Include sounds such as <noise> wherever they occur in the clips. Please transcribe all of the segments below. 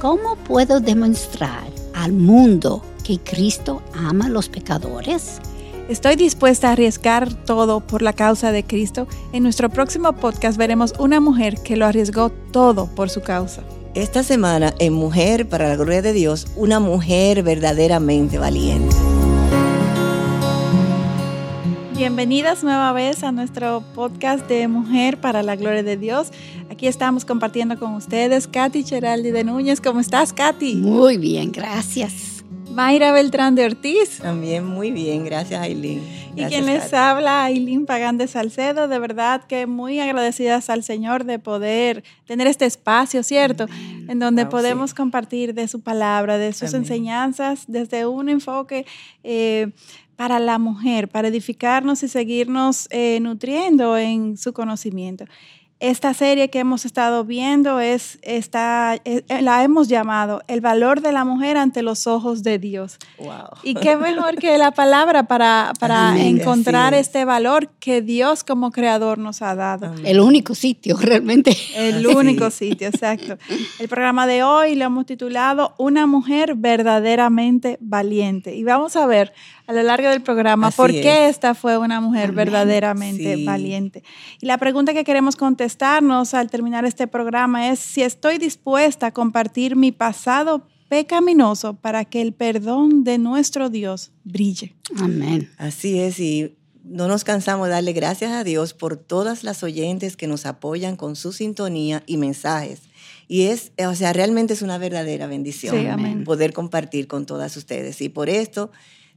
¿cómo puedo demostrar al mundo que Cristo ama a los pecadores? Estoy dispuesta a arriesgar todo por la causa de Cristo. En nuestro próximo podcast veremos una mujer que lo arriesgó todo por su causa. Esta semana en Mujer para la Gloria de Dios, una mujer verdaderamente valiente. Bienvenidas nueva vez a nuestro podcast de Mujer para la Gloria de Dios. Aquí estamos compartiendo con ustedes Katy Cheraldi de Núñez. ¿Cómo estás, Katy? Muy bien, gracias. Mayra Beltrán de Ortiz. También muy bien, gracias Aileen. Y quien les habla, Aileen Pagán de Salcedo, de verdad que muy agradecidas al Señor de poder tener este espacio, ¿cierto? En donde podemos compartir de su palabra, de sus enseñanzas, desde un enfoque eh, para la mujer, para edificarnos y seguirnos eh, nutriendo en su conocimiento. Esta serie que hemos estado viendo es, está, eh, la hemos llamado El valor de la mujer ante los ojos de Dios. Wow. Y qué mejor que la palabra para, para encontrar este valor que Dios como creador nos ha dado. El único sitio, <laughs> realmente. El único sitio, exacto. El programa de hoy lo hemos titulado Una mujer verdaderamente valiente. Y vamos a ver a lo largo del programa por qué esta fue una mujer verdaderamente valiente. Y la pregunta que queremos contestarnos al terminar este programa es si estoy dispuesta a compartir mi pasado pecaminoso para que el perdón de nuestro Dios brille. Amén. Así es, y no nos cansamos de darle gracias a Dios por todas las oyentes que nos apoyan con su sintonía y mensajes. Y es, o sea, realmente es una verdadera bendición poder compartir con todas ustedes. Y por esto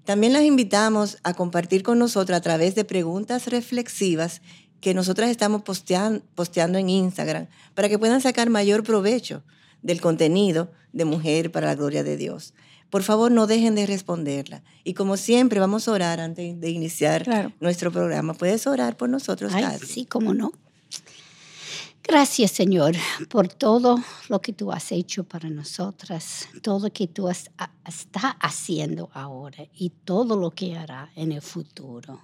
también las invitamos a compartir con nosotros a través de preguntas reflexivas que nosotras estamos posteando en Instagram para que puedan sacar mayor provecho del contenido de Mujer para la Gloria de Dios. Por favor, no dejen de responderla. Y como siempre, vamos a orar antes de iniciar nuestro programa. ¿Puedes orar por nosotros, Ay, Sí, cómo no. Gracias, Señor, por todo lo que tú has hecho para nosotras, todo lo que tú estás haciendo ahora y todo lo que hará en el futuro.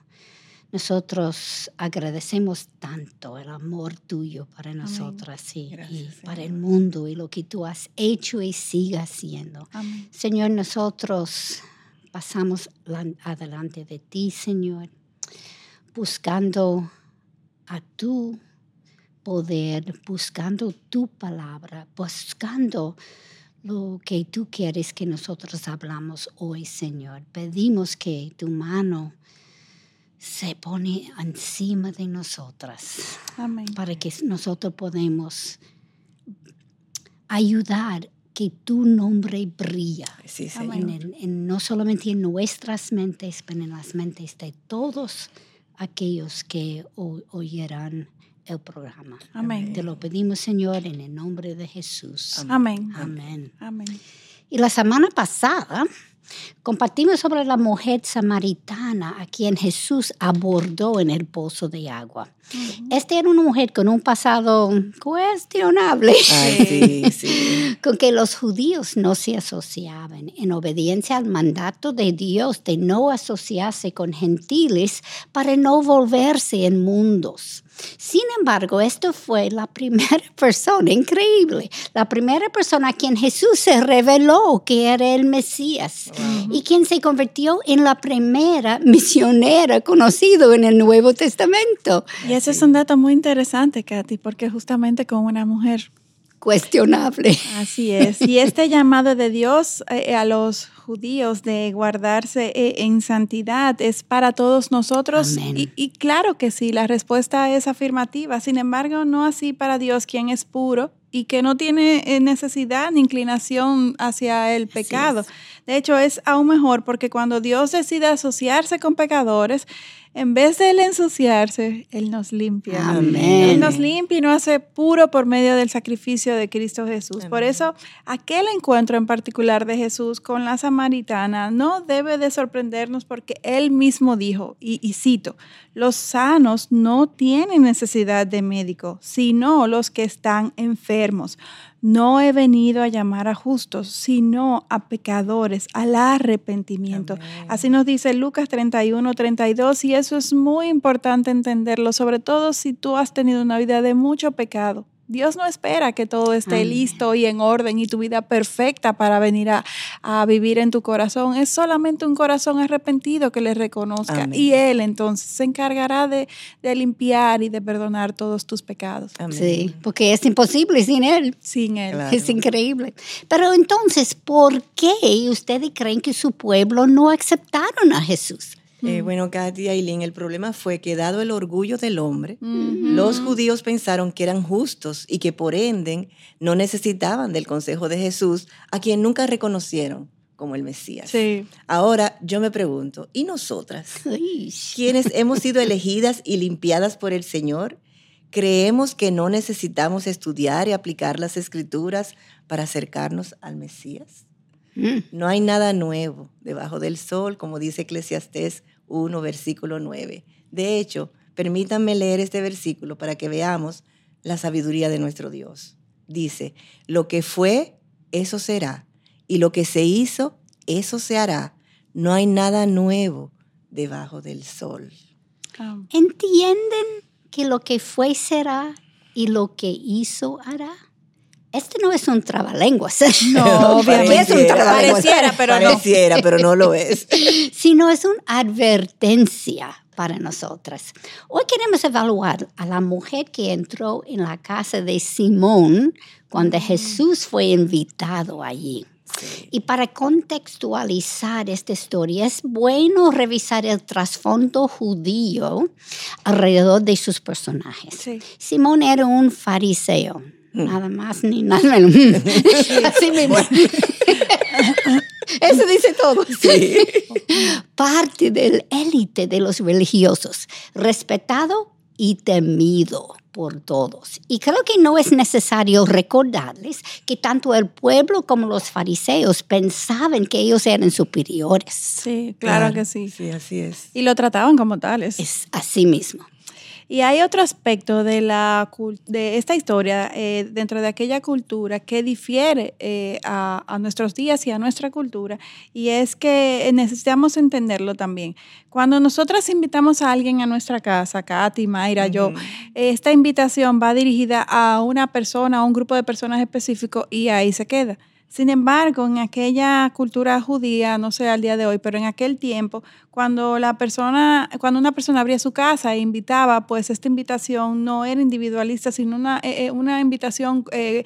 Nosotros agradecemos tanto el amor tuyo para nosotras y, para el mundo y lo que tú has hecho y sigas haciendo. Señor, nosotros pasamos adelante de ti, Señor, buscando a tú poder, buscando tu palabra, buscando lo que tú quieres que nosotros hablamos hoy, Señor. Pedimos que tu mano se pone encima de nosotras para que nosotros podamos ayudar que tu nombre brilla no solamente en nuestras mentes, pero en las mentes de todos aquellos que oyeran el programa. Amén. Te lo pedimos, Señor, en el nombre de Jesús. Amén. Amén. Amén. Y la semana pasada compartimos sobre la mujer samaritana a quien Jesús abordó en el pozo de agua. Esta era una mujer con un pasado cuestionable, sí, sí. <laughs> con que los judíos no se asociaban, en obediencia al mandato de Dios de no asociarse con gentiles para no volverse en mundos. Sin embargo, esto fue la primera <laughs> persona, increíble, la primera persona a quien Jesús se reveló que era el Mesías y quien se convirtió en la primera misionera conocida en el Nuevo Testamento. Y ese es un dato muy interesante, Katy, porque justamente con una mujer cuestionable. Así es. Y este llamado de Dios eh, a los judíos de guardarse eh, en santidad es para todos nosotros. Y, y, claro que sí, la respuesta es afirmativa. Sin embargo, no así para Dios, quien es puro y que no tiene eh, necesidad ni inclinación hacia el pecado. De hecho, es aún mejor porque cuando Dios decide asociarse con pecadores, en vez de él ensuciarse, él nos limpia. Amén. Él nos limpia y nos hace puro por medio del sacrificio de Cristo Jesús. Por eso, aquel encuentro en particular de Jesús con la samaritana no debe de sorprendernos porque él mismo dijo, y, y cito, los sanos no tienen necesidad de médico, sino los que están enfermos. No he venido a llamar a justos, sino a pecadores, al arrepentimiento. Así nos dice Lucas 31, 32, y eso es muy importante entenderlo, sobre todo si tú has tenido una vida de mucho pecado, Dios no espera que todo esté listo y en orden y tu vida perfecta para venir a, vivir en tu corazón. Es solamente un corazón arrepentido que le reconozca. Y Él entonces se encargará de, limpiar y de perdonar todos tus pecados. Sí, porque es imposible sin Él. Sin Él. Es increíble. Pero entonces, ¿por qué ustedes creen que su pueblo no aceptaron a Jesús? Eh, bueno, Katy y Aileen, el problema fue que dado el orgullo del hombre, los judíos pensaron que eran justos y que por ende no necesitaban del consejo de Jesús, a quien nunca reconocieron como el Mesías. Ahora yo me pregunto, ¿y nosotras? Quienes <laughs> hemos sido elegidas y limpiadas por el Señor, creemos que no necesitamos estudiar y aplicar las escrituras para acercarnos al Mesías. Mm. No hay nada nuevo debajo del sol, como dice Eclesiastés 1, versículo 9. De hecho, permítanme leer este versículo para que veamos la sabiduría de nuestro Dios. Dice, lo que fue, eso será, y lo que se hizo, eso se hará. No hay nada nuevo debajo del sol. ¿Entienden que lo que fue será y lo que hizo hará? Este no es un trabalenguas. <laughs> No, obviamente. Es un trabalenguas. Pareciera, pero Pareciera, no. pero no lo es. <laughs> Sino es una advertencia para nosotras. Hoy queremos evaluar a la mujer que entró en la casa de Simón cuando mm. Jesús fue invitado allí. Y para contextualizar esta historia, es bueno revisar el trasfondo judío alrededor de sus personajes. Simón era un fariseo Nada más ni nada menos. Así mismo. Eso dice todo. Sí. Parte del élite de los religiosos, respetado y temido por todos. Y creo que no es necesario recordarles que tanto el pueblo como los fariseos pensaban que ellos eran superiores. Sí, claro, que sí. Sí, así es. Y lo trataban como tales. Es así mismo. Y hay otro aspecto de, la, de esta historia eh, dentro de aquella cultura que difiere eh, a, nuestros días y a nuestra cultura, y es que necesitamos entenderlo también. Cuando nosotras invitamos a alguien a nuestra casa, Katy, Mayra, yo, esta invitación va dirigida a una persona, a un grupo de personas específico y ahí se queda. Sin embargo, en aquella cultura judía, no sé al día de hoy, pero en aquel tiempo, cuando la persona, cuando una persona abría su casa e invitaba, pues esta invitación no era individualista, sino una, eh, eh, una invitación eh,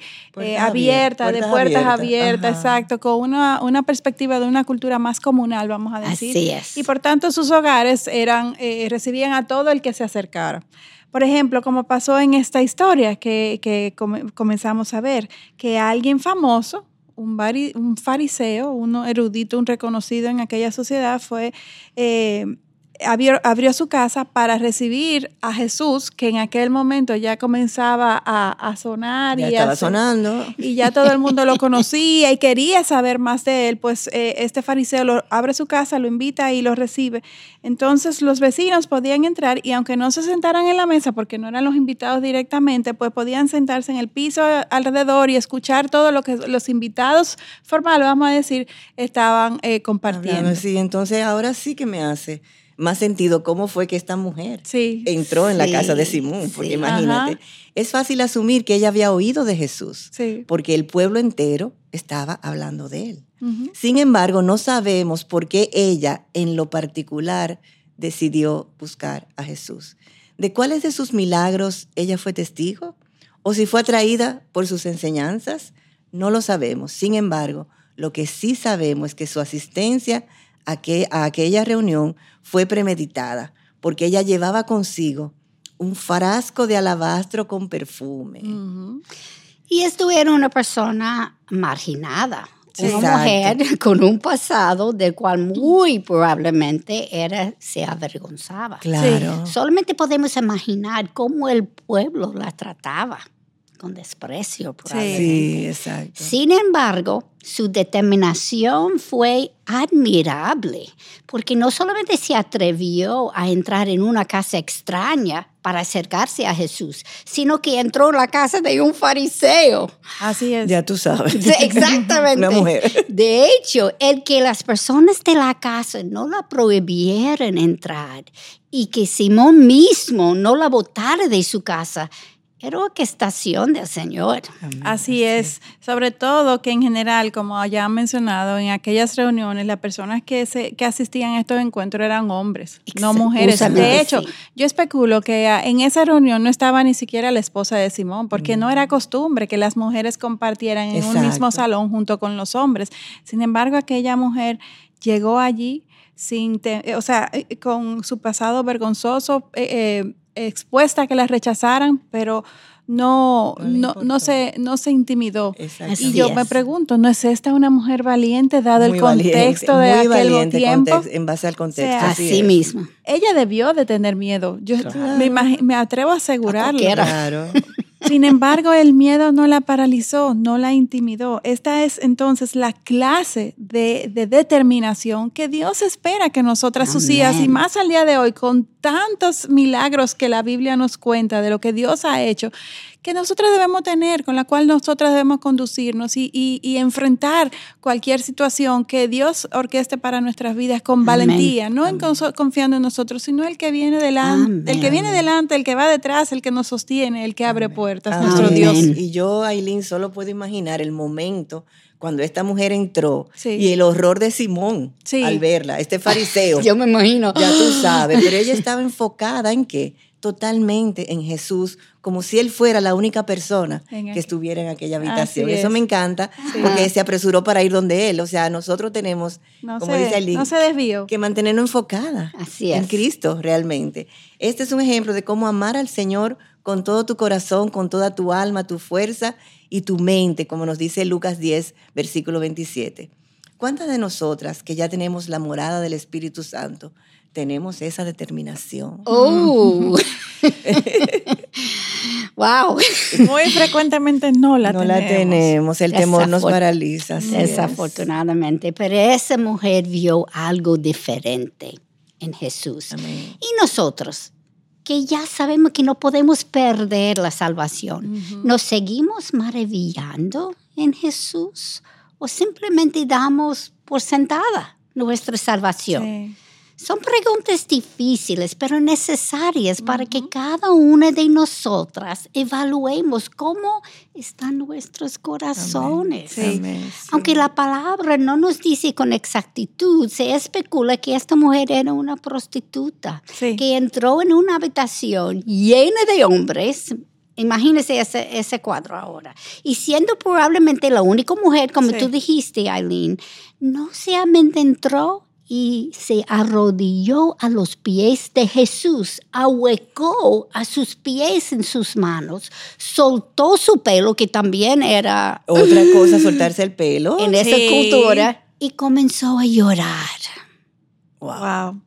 abierta, de puertas abiertas, exacto, con una, una, perspectiva de una cultura más comunal, vamos a decir. Así es. Y por tanto, sus hogares eran, recibían a todo el que se acercara. Por ejemplo, como pasó en esta historia que, que comenzamos a ver, que alguien famoso un, un fariseo, uno erudito, un reconocido en aquella sociedad, fue eh, abrió, su casa para recibir a Jesús, que en aquel momento ya comenzaba a, sonar. y estaba sonando. Y ya todo el mundo lo <laughs> conocía y quería saber más de él. Pues eh, este fariseo lo, abre su casa, lo invita y lo recibe. Entonces los vecinos podían entrar y aunque no se sentaran en la mesa, porque no eran los invitados directamente, pues podían sentarse en el piso alrededor y escuchar todo lo que los invitados formales, vamos a decir, estaban eh, compartiendo. Sí, entonces ahora sí que me hace más sentido cómo fue que esta mujer entró en la casa de Simón, porque imagínate, es fácil asumir que ella había oído de Jesús, porque el pueblo entero estaba hablando de él. Sin embargo, no sabemos por qué ella en lo particular decidió buscar a Jesús. ¿De cuáles de sus milagros ella fue testigo? ¿O si fue atraída por sus enseñanzas? No lo sabemos. Sin embargo, lo que sí sabemos es que su asistencia a, a aquella reunión fue premeditada, porque ella llevaba consigo un frasco de alabastro con perfume. Y esto era una persona marginada, una mujer <laughs> con un pasado del cual muy probablemente era, se avergonzaba. Claro. Solamente podemos imaginar cómo el pueblo la trataba con desprecio. Sí, exacto. Sin embargo, su determinación fue admirable, porque no solamente se atrevió a entrar en una casa extraña para acercarse a Jesús, sino que entró en la casa de un fariseo. Así es. Ya tú sabes. exactamente. una mujer. De hecho, el que las personas de la casa no la prohibieran entrar y que Simón mismo no la botara de su casa era orquestación del Señor. Así es, sobre todo que en general, como ya han mencionado, en aquellas reuniones las personas que, se, que asistían a estos encuentros eran hombres, no mujeres. De hecho, yo especulo que en esa reunión no estaba ni siquiera la esposa de Simón, porque no era mm. costumbre que las mujeres compartieran en un mismo salón junto con los hombres. Sin embargo, aquella mujer llegó allí sin, o sea, eh, con su pasado vergonzoso. Eh, eh expuesta a que la rechazaran, pero no, no, no, se, no se intimidó. Y yo me pregunto, ¿no es esta una mujer valiente dado el contexto de aquel tiempo? en base al contexto. así, mismo. Ella debió de tener miedo. Yo me, me, atrevo a asegurarlo. Claro. Sin embargo, el miedo no la paralizó, no la intimidó. Esta es entonces la clase de, determinación que Dios espera que nosotras, sus hijas, y más al día de hoy, con tantos milagros que la Biblia nos cuenta de lo que Dios ha hecho, que nosotros debemos tener, con la cual nosotras debemos conducirnos y, enfrentar cualquier situación que Dios orqueste para nuestras vidas con valentía, no en confiando en nosotros, sino el que viene delante, el que viene delante, el que va detrás, el que nos sostiene, el que abre puertas, nuestro Dios. Y yo, Aileen, solo puedo imaginar el momento cuando esta mujer entró y el horror de Simón al verla, este fariseo. <laughs> Yo me imagino. Ya tú sabes, pero ella estaba enfocada en qué? totalmente en Jesús, como si Él fuera la única persona que estuviera en aquella habitación. Eso me encanta, porque se apresuró para ir donde Él. O sea, nosotros tenemos, como dice Aileen, que mantenernos enfocada en Cristo realmente. Este es un ejemplo de cómo amar al Señor con todo tu corazón, con toda tu alma, tu fuerza y tu mente, como nos dice Lucas 10, versículo 27. ¿Cuántas de nosotras que ya tenemos la morada del Espíritu Santo tenemos esa determinación. Oh. <laughs> wow. Muy frecuentemente no la tenemos. No la tenemos, el temor nos paraliza. Desafortunadamente, pero esa mujer vio algo diferente en Jesús. Y nosotros, que ya sabemos que no podemos perder la salvación, ¿nos seguimos maravillando en Jesús o simplemente damos por sentada nuestra salvación? Sí. Son preguntas difíciles, pero necesarias para que cada una de nosotras evaluemos cómo están nuestros corazones. Aunque la palabra no nos dice con exactitud, se especula que esta mujer era una prostituta que entró en una habitación llena de hombres, Imagínese ese, ese, cuadro ahora. Y siendo probablemente la única mujer, como tú dijiste, Eileen, no solamente entró y se arrodilló a los pies de Jesús, ahuecó a sus pies en sus manos, soltó su pelo, que también era... Otra <laughs> cosa, soltarse el pelo. En esa cultura, y comenzó a llorar. wow.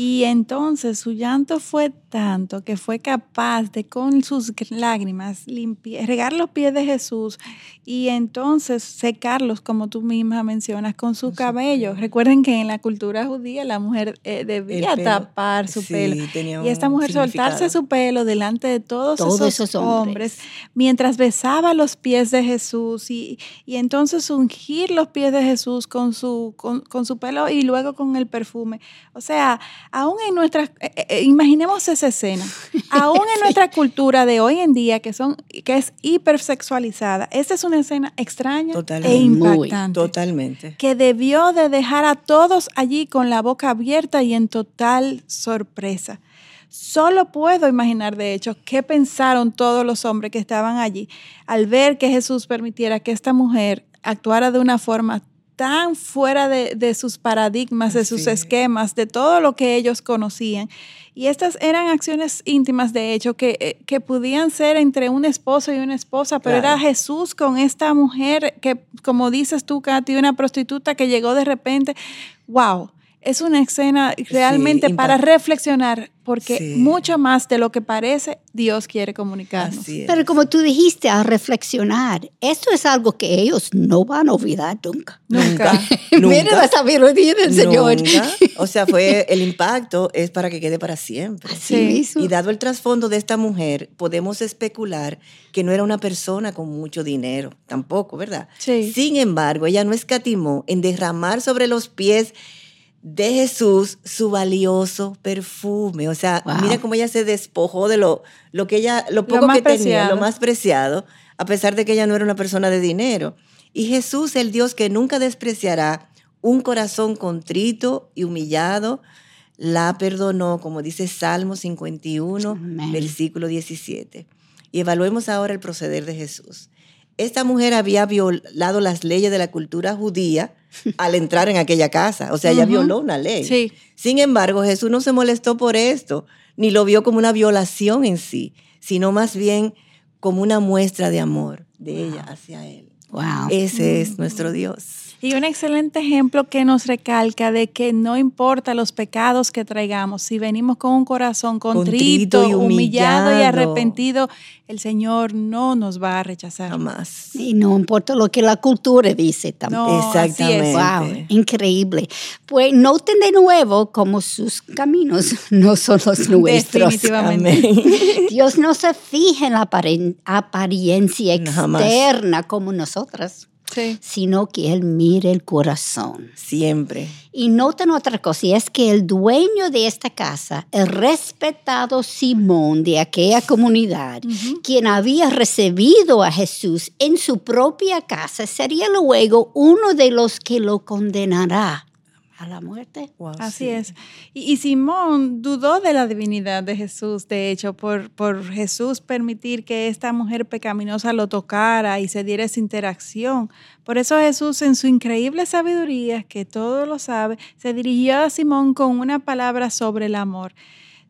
Y entonces su llanto fue tanto que fue capaz de con sus lágrimas limpiar, regar los pies de Jesús y entonces secarlos, como tú misma mencionas, con su cabello. Recuerden que en la cultura judía la mujer eh, debía tapar su pelo. Y esta mujer soltarse su pelo delante de todos, esos, hombres. mientras besaba los pies de Jesús y, y, entonces ungir los pies de Jesús con su, con, su pelo y luego con el perfume. O sea, aún en nuestras, eh, eh, imaginemos esa escena. <laughs> Aún en nuestra cultura de hoy en día, que, son, que es hipersexualizada, esta es una escena extraña e impactante. totalmente. Que debió de dejar a todos allí con la boca abierta y en total sorpresa. Solo puedo imaginar, de hecho, qué pensaron todos los hombres que estaban allí al ver que Jesús permitiera que esta mujer actuara de una forma tan fuera de, sus paradigmas, de sus esquemas, de todo lo que ellos conocían. Y estas eran acciones íntimas, de hecho, que, eh, que podían ser entre un esposo y una esposa, pero era Jesús con esta mujer que, como dices tú, Katy, una prostituta que llegó de repente. ¡Wow! Es una escena realmente para reflexionar porque mucho más de lo que parece, Dios quiere comunicarnos. Pero como tú dijiste, a reflexionar, esto es algo que ellos no van a olvidar nunca. Nunca. <laughs> Miren la sabiduría del Señor. O sea, fue <laughs> el impacto es para que quede para siempre. Sí. Y dado el trasfondo de esta mujer, podemos especular que no era una persona con mucho dinero, tampoco, ¿verdad? Sí. Sin embargo, ella no escatimó en derramar sobre los pies de Jesús su valioso perfume. O sea, mira cómo ella se despojó de lo, lo que ella, lo poco que tenía, lo más preciado, a pesar de que ella no era una persona de dinero. Y Jesús, el Dios que nunca despreciará un corazón contrito y humillado, la perdonó, como dice Salmo 51, versículo 17. Y evaluemos ahora el proceder de Jesús. Esta mujer había violado las leyes de la cultura judía <laughs> al entrar en aquella casa. O sea, ella violó una ley. Sin embargo, Jesús no se molestó por esto, ni lo vio como una violación en sí, sino más bien como una muestra de amor de ella hacia él. Wow. Ese es nuestro Dios. Y un excelente ejemplo que nos recalca de que no importa los pecados que traigamos, si venimos con un corazón contrito, y humillado. y arrepentido, el Señor no nos va a rechazar. Jamás. Y no importa lo que la cultura dice tampoco. Exactamente. Wow, increíble. Pues noten de nuevo cómo sus caminos <laughs> no son los nuestros. Definitivamente. <laughs> Dios no se fija en la apariencia externa como nosotras sino que Él mire el corazón. Siempre. Y noten otra cosa, y es que el dueño de esta casa, el respetado Simón de aquella comunidad, quien había recibido a Jesús en su propia casa, sería luego uno de los que lo condenará a la muerte. Así es. Y, Simón dudó de la divinidad de Jesús, de hecho, por, por Jesús permitir que esta mujer pecaminosa lo tocara y se diera esa interacción. Por eso Jesús, en su increíble sabiduría, que todo lo sabe, se dirigió a Simón con una palabra sobre el amor.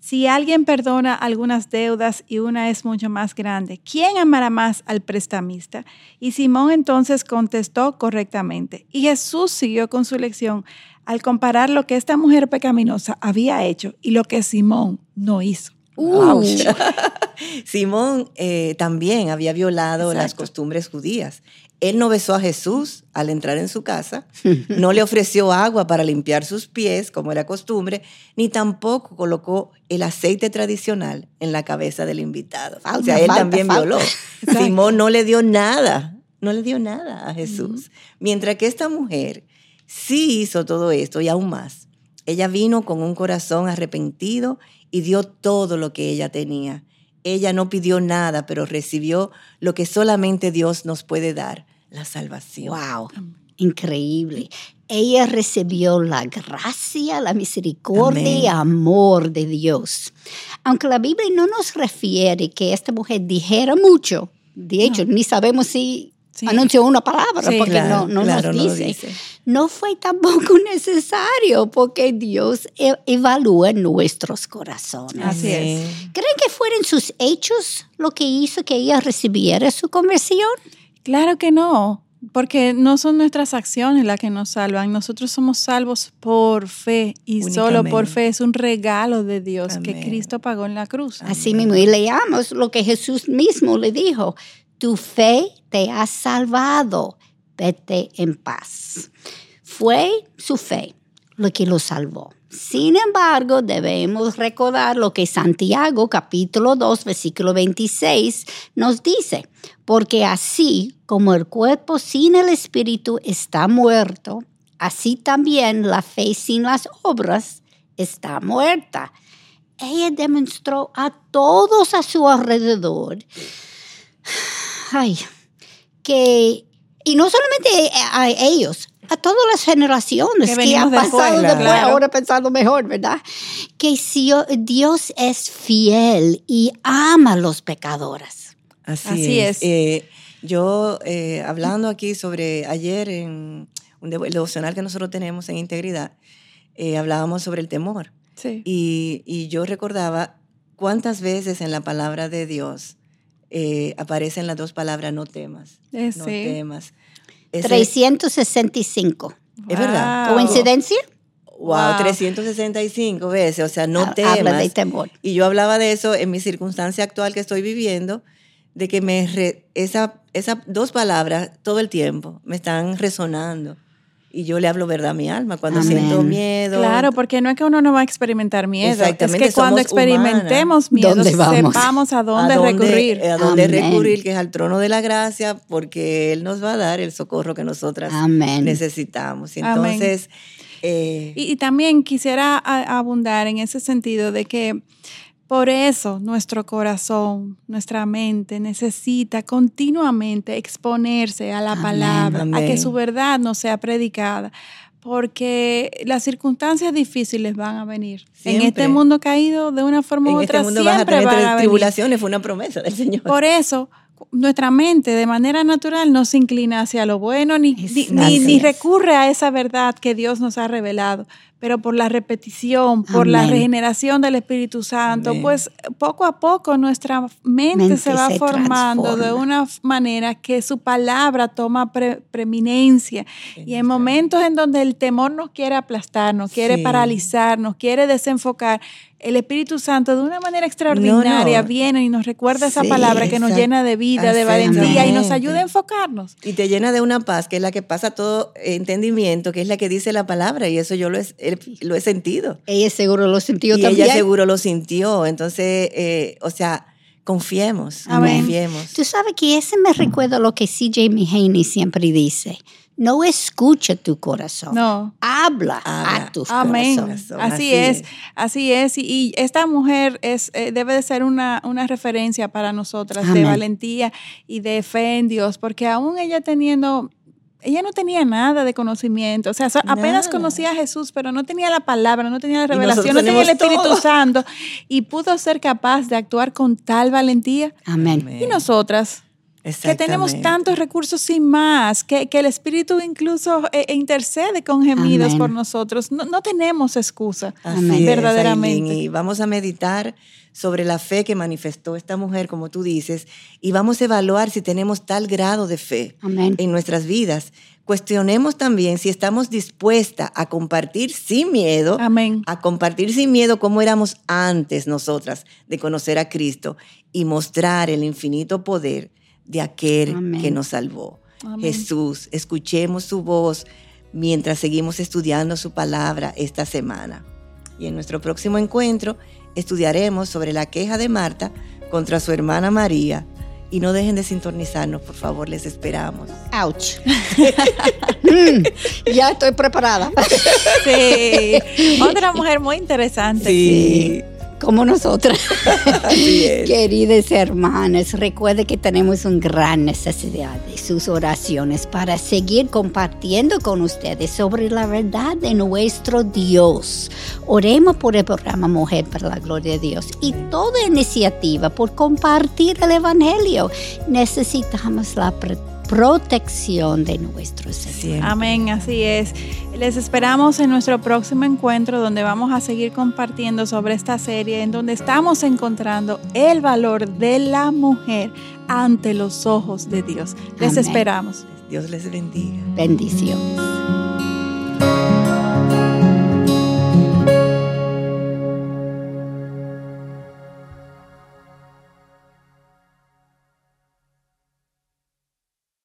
Si alguien perdona algunas deudas y una es mucho más grande, ¿quién amará más al prestamista? Y Simón entonces contestó correctamente. Y Jesús siguió con su lección al comparar lo que esta mujer pecaminosa había hecho y lo que Simón no hizo. <laughs> Simón eh, también había violado las costumbres judías. Él no besó a Jesús al entrar en su casa, <laughs> no le ofreció agua para limpiar sus pies, como era costumbre, ni tampoco colocó el aceite tradicional en la cabeza del invitado. o sea, él también violó. <laughs> Simón no le dio nada, no le dio nada a Jesús. Mientras que esta mujer sí hizo todo esto y aún más. Ella vino con un corazón arrepentido y dio todo lo que ella tenía. Ella no pidió nada, pero recibió lo que solamente Dios nos puede dar, la salvación. Wow, increíble. Ella recibió la gracia, la misericordia y amor de Dios. Aunque la Biblia no nos refiere que esta mujer dijera mucho, de hecho, ni sabemos si anunció una palabra porque no, no nos dice. No, fue tampoco <laughs> necesario porque Dios e, evalúa nuestros corazones. Así es. ¿Creen que fueron sus hechos lo que hizo que ella recibiera su conversión? Claro que no. Porque no son nuestras acciones las que nos salvan. Nosotros somos salvos por fe y solo por fe. Es un regalo de Dios que Cristo pagó en la cruz. Así mismo. Y leamos lo que Jesús mismo le dijo tu fe te ha salvado, vete en paz. Fue su fe lo que lo salvó. Sin embargo, debemos recordar lo que Santiago capítulo 2 versículo 26 nos dice, porque así como el cuerpo sin el espíritu está muerto, así también la fe sin las obras está muerta. Ella demostró a todos a su alrededor ay, que, y no solamente a ellos, a todas las generaciones que, han pasado después, ahora pensando mejor, ¿verdad? Que si Dios es fiel y ama a los pecadores. Así, es. Eh, yo, eh, hablando aquí sobre ayer en un devocional que nosotros tenemos en Integridad, eh, hablábamos sobre el temor. Sí. Y, y yo recordaba cuántas veces en la palabra de Dios eh, aparecen las dos palabras no temas. Eh, no temas. 365. Es verdad. ¿Coincidencia? Wow, 365 veces, o sea, no temas. Habla de temor. Y yo hablaba de eso en mi circunstancia actual que estoy viviendo, de que me esas esa dos palabras todo el tiempo me están resonando. Y yo le hablo verdad a mi alma cuando siento miedo. Claro, porque no es que uno no va a experimentar miedo, es que cuando experimentemos miedo sepamos a dónde, recurrir. A dónde recurrir, que es al trono de la gracia, porque Él nos va a dar el socorro que nosotras necesitamos. Entonces... Eh, y, también quisiera abundar en ese sentido de que por eso nuestro corazón, nuestra mente necesita continuamente exponerse a la palabra, a que su verdad no sea predicada, porque las circunstancias difíciles van a venir. En este mundo caído, de una forma u este otra, siempre van a tribulaciones, fue una promesa del Señor. Por eso, nuestra mente de manera natural no se inclina hacia lo bueno ni, ni, recurre a esa verdad que Dios nos ha revelado. Pero por la repetición, por la regeneración del Espíritu Santo, pues poco a poco nuestra mente, se va formando de una manera que su palabra toma preeminencia. Y en momentos en donde el temor nos quiere aplastar, nos quiere paralizar, nos quiere desenfocar, el Espíritu Santo de una manera extraordinaria viene y nos recuerda esa palabra que nos llena de vida, de valentía y nos ayuda a enfocarnos. Y te llena de una paz que es la que pasa todo entendimiento, que es la que dice la palabra y eso yo lo he, lo he sentido. Ella seguro lo sintió y también. Ella seguro lo sintió, entonces, eh, o sea, confiemos, confiemos. Tú sabes que ese me recuerda lo que CJ Mihaney siempre dice no escucha tu corazón. No. Habla, a tu corazón. Así, es, así es. Y, esta mujer es, eh, debe de ser una, referencia para nosotras de valentía y de fe en Dios, porque aún ella teniendo ella no tenía nada de conocimiento, o sea, apenas conocía a Jesús, pero no tenía la palabra, no tenía la revelación, no tenía el Espíritu Santo y pudo ser capaz de actuar con tal valentía. Amén. Y nosotras, que tenemos tantos recursos sin más, que, el Espíritu incluso eh, eh, intercede con gemidos por nosotros. No, tenemos excusa, verdaderamente. y vamos a meditar sobre la fe que manifestó esta mujer, como tú dices, y vamos a evaluar si tenemos tal grado de fe en nuestras vidas. Cuestionemos también si estamos dispuestas a compartir sin miedo, Amén. a compartir sin miedo cómo éramos antes nosotras de conocer a Cristo y mostrar el infinito poder de aquel que nos salvó. Jesús, escuchemos su voz mientras seguimos estudiando su palabra esta semana. Y en nuestro próximo encuentro estudiaremos sobre la queja de Marta contra su hermana María. Y no dejen de sintonizarnos, por favor, les esperamos. ¡Ouch! <laughs> Mm, ya estoy preparada. sí, otra mujer muy interesante. sí como nosotras. <laughs> Queridas hermanas, recuerde que tenemos una gran necesidad de sus oraciones para seguir compartiendo con ustedes sobre la verdad de nuestro Dios. Oremos por el programa Mujer para la Gloria de Dios y toda iniciativa por compartir el Evangelio. Necesitamos la protección de nuestro Señor. Amén, así es. Les esperamos en nuestro próximo encuentro donde vamos a seguir compartiendo sobre esta serie en donde estamos encontrando el valor de la mujer ante los ojos de Dios. Les esperamos. Dios les bendiga. Bendiciones.